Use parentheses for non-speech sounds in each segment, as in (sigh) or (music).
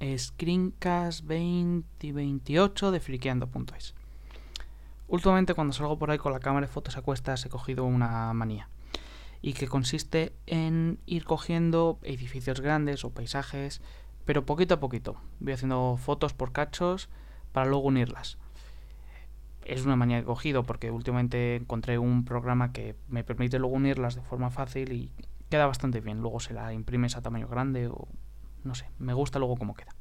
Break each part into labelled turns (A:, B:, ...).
A: screencast2028 de friqueando.es. Últimamente cuando salgo por ahí con la cámara de fotos a cuestas he cogido una manía y que consiste en ir cogiendo edificios grandes o paisajes, pero poquito a poquito. Voy haciendo fotos por cachos para luego unirlas. Es una manía que he cogido porque últimamente encontré un programa que me permite luego unirlas de forma fácil y queda bastante bien. Luego se la imprimes a tamaño grande o no sé, me gusta luego cómo queda.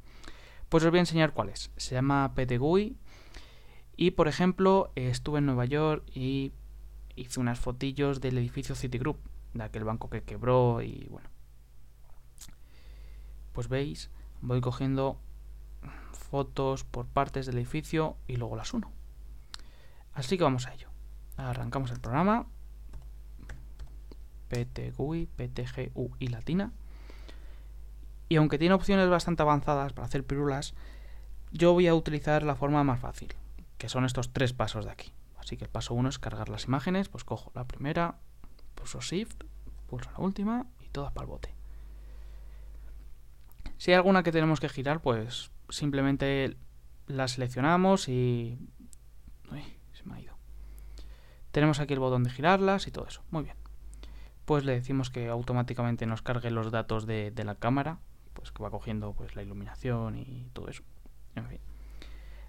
A: Pues os voy a enseñar cuál es. Se llama PTGUI y por ejemplo, estuve en Nueva York y hice unas fotillos del edificio Citigroup, de aquel banco que quebró y bueno. Pues veis, voy cogiendo fotos por partes del edificio y luego las uno. Así que vamos a ello. Arrancamos el programa. PTGUI, PTGU y latina. Y aunque tiene opciones bastante avanzadas para hacer pirulas, yo voy a utilizar la forma más fácil que son estos tres pasos de aquí. Así que el paso uno es cargar las imágenes, pues cojo la primera, pulso Shift, pulso la última y todas para el bote. Si hay alguna que tenemos que girar, pues simplemente la seleccionamos y... Uy, se me ha ido. Tenemos aquí el botón de girarlas y todo eso. Muy bien. Pues le decimos que automáticamente nos cargue los datos de, de la cámara, que va cogiendo pues la iluminación y todo eso. En fin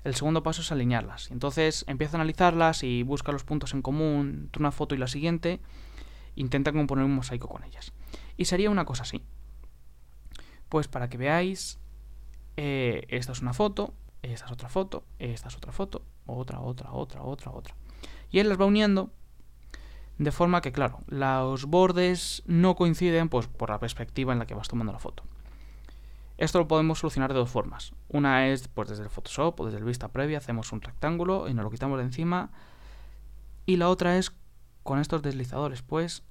A: el segundo paso es alinearlas. Entonces empieza a analizarlas y busca los puntos en común entre una foto y la siguiente. Intenta componer un mosaico con ellas. Y sería una cosa así. Pues para que veáis, eh, esta es una foto, esta es otra foto, esta es otra foto, otra, otra, otra, otra, otra. Y él las va uniendo de forma que, claro, los bordes no coinciden pues, por la perspectiva en la que vas tomando la foto. Esto lo podemos solucionar de dos formas. Una es pues desde el Photoshop o desde el vista previa hacemos un rectángulo y nos lo quitamos de encima. Y la otra es con estos deslizadores, pues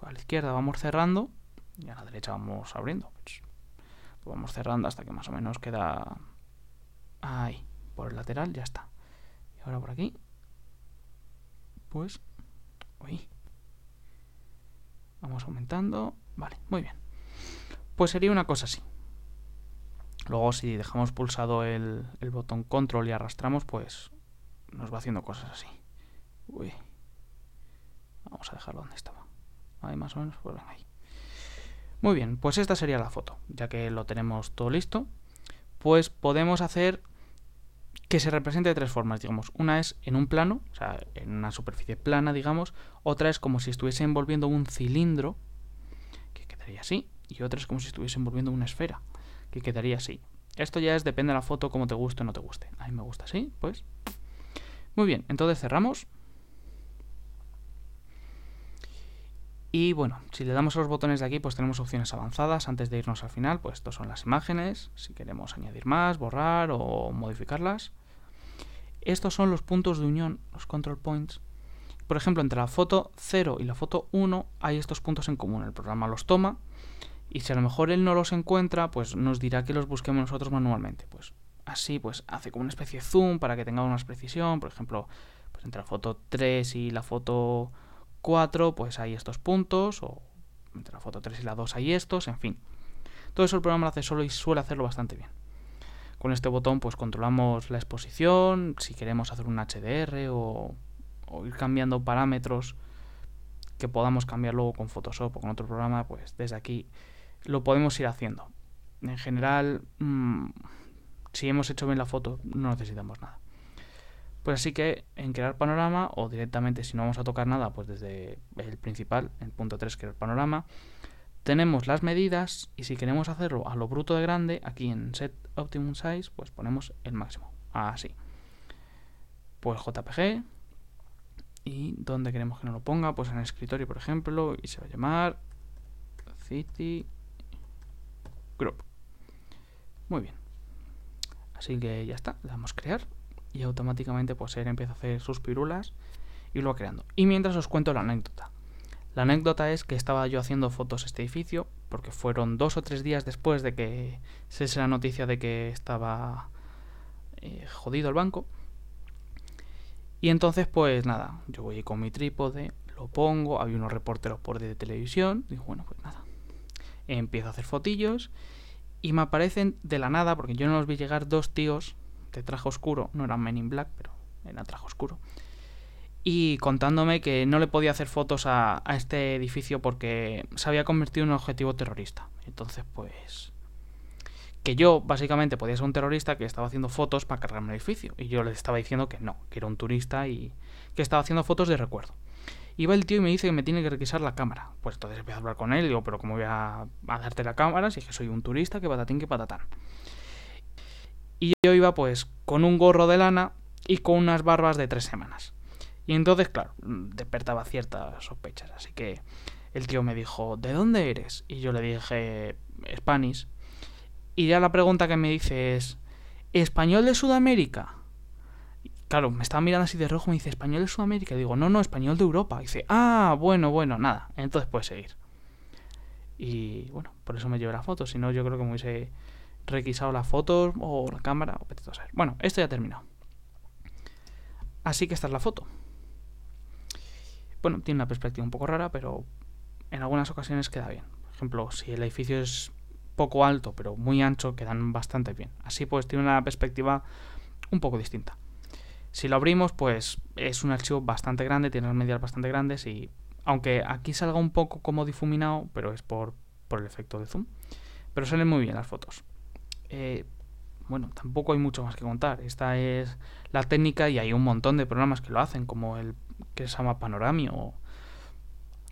A: a la izquierda vamos cerrando y a la derecha vamos abriendo. Pues, vamos cerrando hasta que más o menos queda ahí, por el lateral ya está. Y ahora por aquí, pues, uy, vamos aumentando. Vale, muy bien. Pues sería una cosa así. Luego si dejamos pulsado el, botón control y arrastramos, pues nos va haciendo cosas así. Uy. Vamos a dejarlo donde estaba. Ahí más o menos, pues ahí. Muy bien, pues esta sería la foto. Ya que lo tenemos todo listo, pues podemos hacer que se represente de tres formas, digamos. Una es en un plano, o sea, en una superficie plana, digamos. Otra es como si estuviese envolviendo un cilindro, que quedaría así. Y otra es como si estuviese envolviendo una esfera que quedaría así. Esto ya es depende de la foto, como te guste o no te guste. A mí me gusta así, pues. Muy bien, entonces cerramos. Y bueno, si le damos a los botones de aquí, pues tenemos opciones avanzadas. Antes de irnos al final, pues estos son las imágenes. Si queremos añadir más, borrar o modificarlas. Estos son los puntos de unión, los control points. Por ejemplo, entre la foto 0 y la foto 1 hay estos puntos en común. El programa los toma y si a lo mejor él no los encuentra, pues nos dirá que los busquemos nosotros manualmente. Pues así, pues hace como una especie de zoom para que tengamos más precisión. Por ejemplo, pues entre la foto 3 y la foto 4, pues hay estos puntos. O entre la foto 3 y la 2 hay estos, en fin. Todo eso el programa lo hace solo y suele hacerlo bastante bien. Con este botón pues controlamos la exposición, si queremos hacer un HDR o, o ir cambiando parámetros que podamos cambiar luego con Photoshop o con otro programa, pues desde aquí lo podemos ir haciendo. En general, mm, si hemos hecho bien la foto, no necesitamos nada. Pues así que en crear panorama o directamente si no vamos a tocar nada, pues desde el principal, el punto 3 crear panorama, tenemos las medidas y si queremos hacerlo a lo bruto de grande, aquí en set optimum size, pues ponemos el máximo, así. Pues JPG y donde queremos que nos lo ponga, pues en el escritorio, por ejemplo, y se va a llamar City Group. Muy bien. Así que ya está, le damos crear y automáticamente pues él empieza a hacer sus pirulas y lo va creando. Y mientras os cuento la anécdota. La anécdota es que estaba yo haciendo fotos a este edificio porque fueron dos o tres días después de que se la noticia de que estaba eh, jodido el banco. Y entonces pues nada, yo voy con mi trípode, lo pongo, había unos reporteros por de televisión, digo bueno pues nada, empiezo a hacer fotillos y me aparecen de la nada, porque yo no los vi llegar, dos tíos de traje oscuro, no eran Men in Black, pero era traje oscuro, y contándome que no le podía hacer fotos a, este edificio porque se había convertido en un objetivo terrorista. Entonces, pues que yo básicamente podía ser un terrorista que estaba haciendo fotos para cargarme el edificio. Y yo les estaba diciendo que no, que era un turista y que estaba haciendo fotos de recuerdo. Y el tío y me dice que me tiene que requisar la cámara. Pues entonces empiezo a hablar con él y digo, pero ¿cómo voy a, darte la cámara si es que soy un turista, que patatín, que patatán? Y yo iba pues con un gorro de lana y con unas barbas de tres semanas. Y entonces, claro, despertaba ciertas sospechas. Así que el tío me dijo, ¿de dónde eres? Y yo le dije, Spanish. Y ya la pregunta que me dice es, ¿español de Sudamérica? Claro, me estaba mirando así de rojo, me dice, ¿español de Sudamérica? Y digo, no, no, español de Europa. Y dice, ah, bueno, bueno, nada. Entonces puedes seguir. Y bueno, por eso me llevé la foto. Si no, yo creo que me hubiese requisado las fotos o la cámara o saber. Bueno, esto ya ha terminado. Así que esta es la foto. Bueno, tiene una perspectiva un poco rara, pero en algunas ocasiones queda bien. Por ejemplo, si el edificio es poco alto, pero muy ancho, quedan bastante bien. Así pues tiene una perspectiva un poco distinta. Si lo abrimos, pues es un archivo bastante grande, tiene las medidas bastante grandes y aunque aquí salga un poco como difuminado, pero es por, por el efecto de zoom. Pero salen muy bien las fotos. Eh, bueno, tampoco hay mucho más que contar. Esta es la técnica y hay un montón de programas que lo hacen, como el que se llama Panorami o,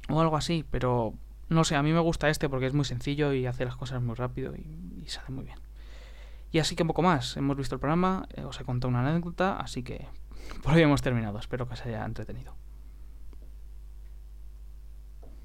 A: o algo así, pero no sé, a mí me gusta este porque es muy sencillo y hace las cosas muy rápido y, sale muy bien. Y así que un poco más. Hemos visto el programa, eh, os he contado una anécdota, así que (laughs) por hoy hemos terminado. Espero que os haya entretenido.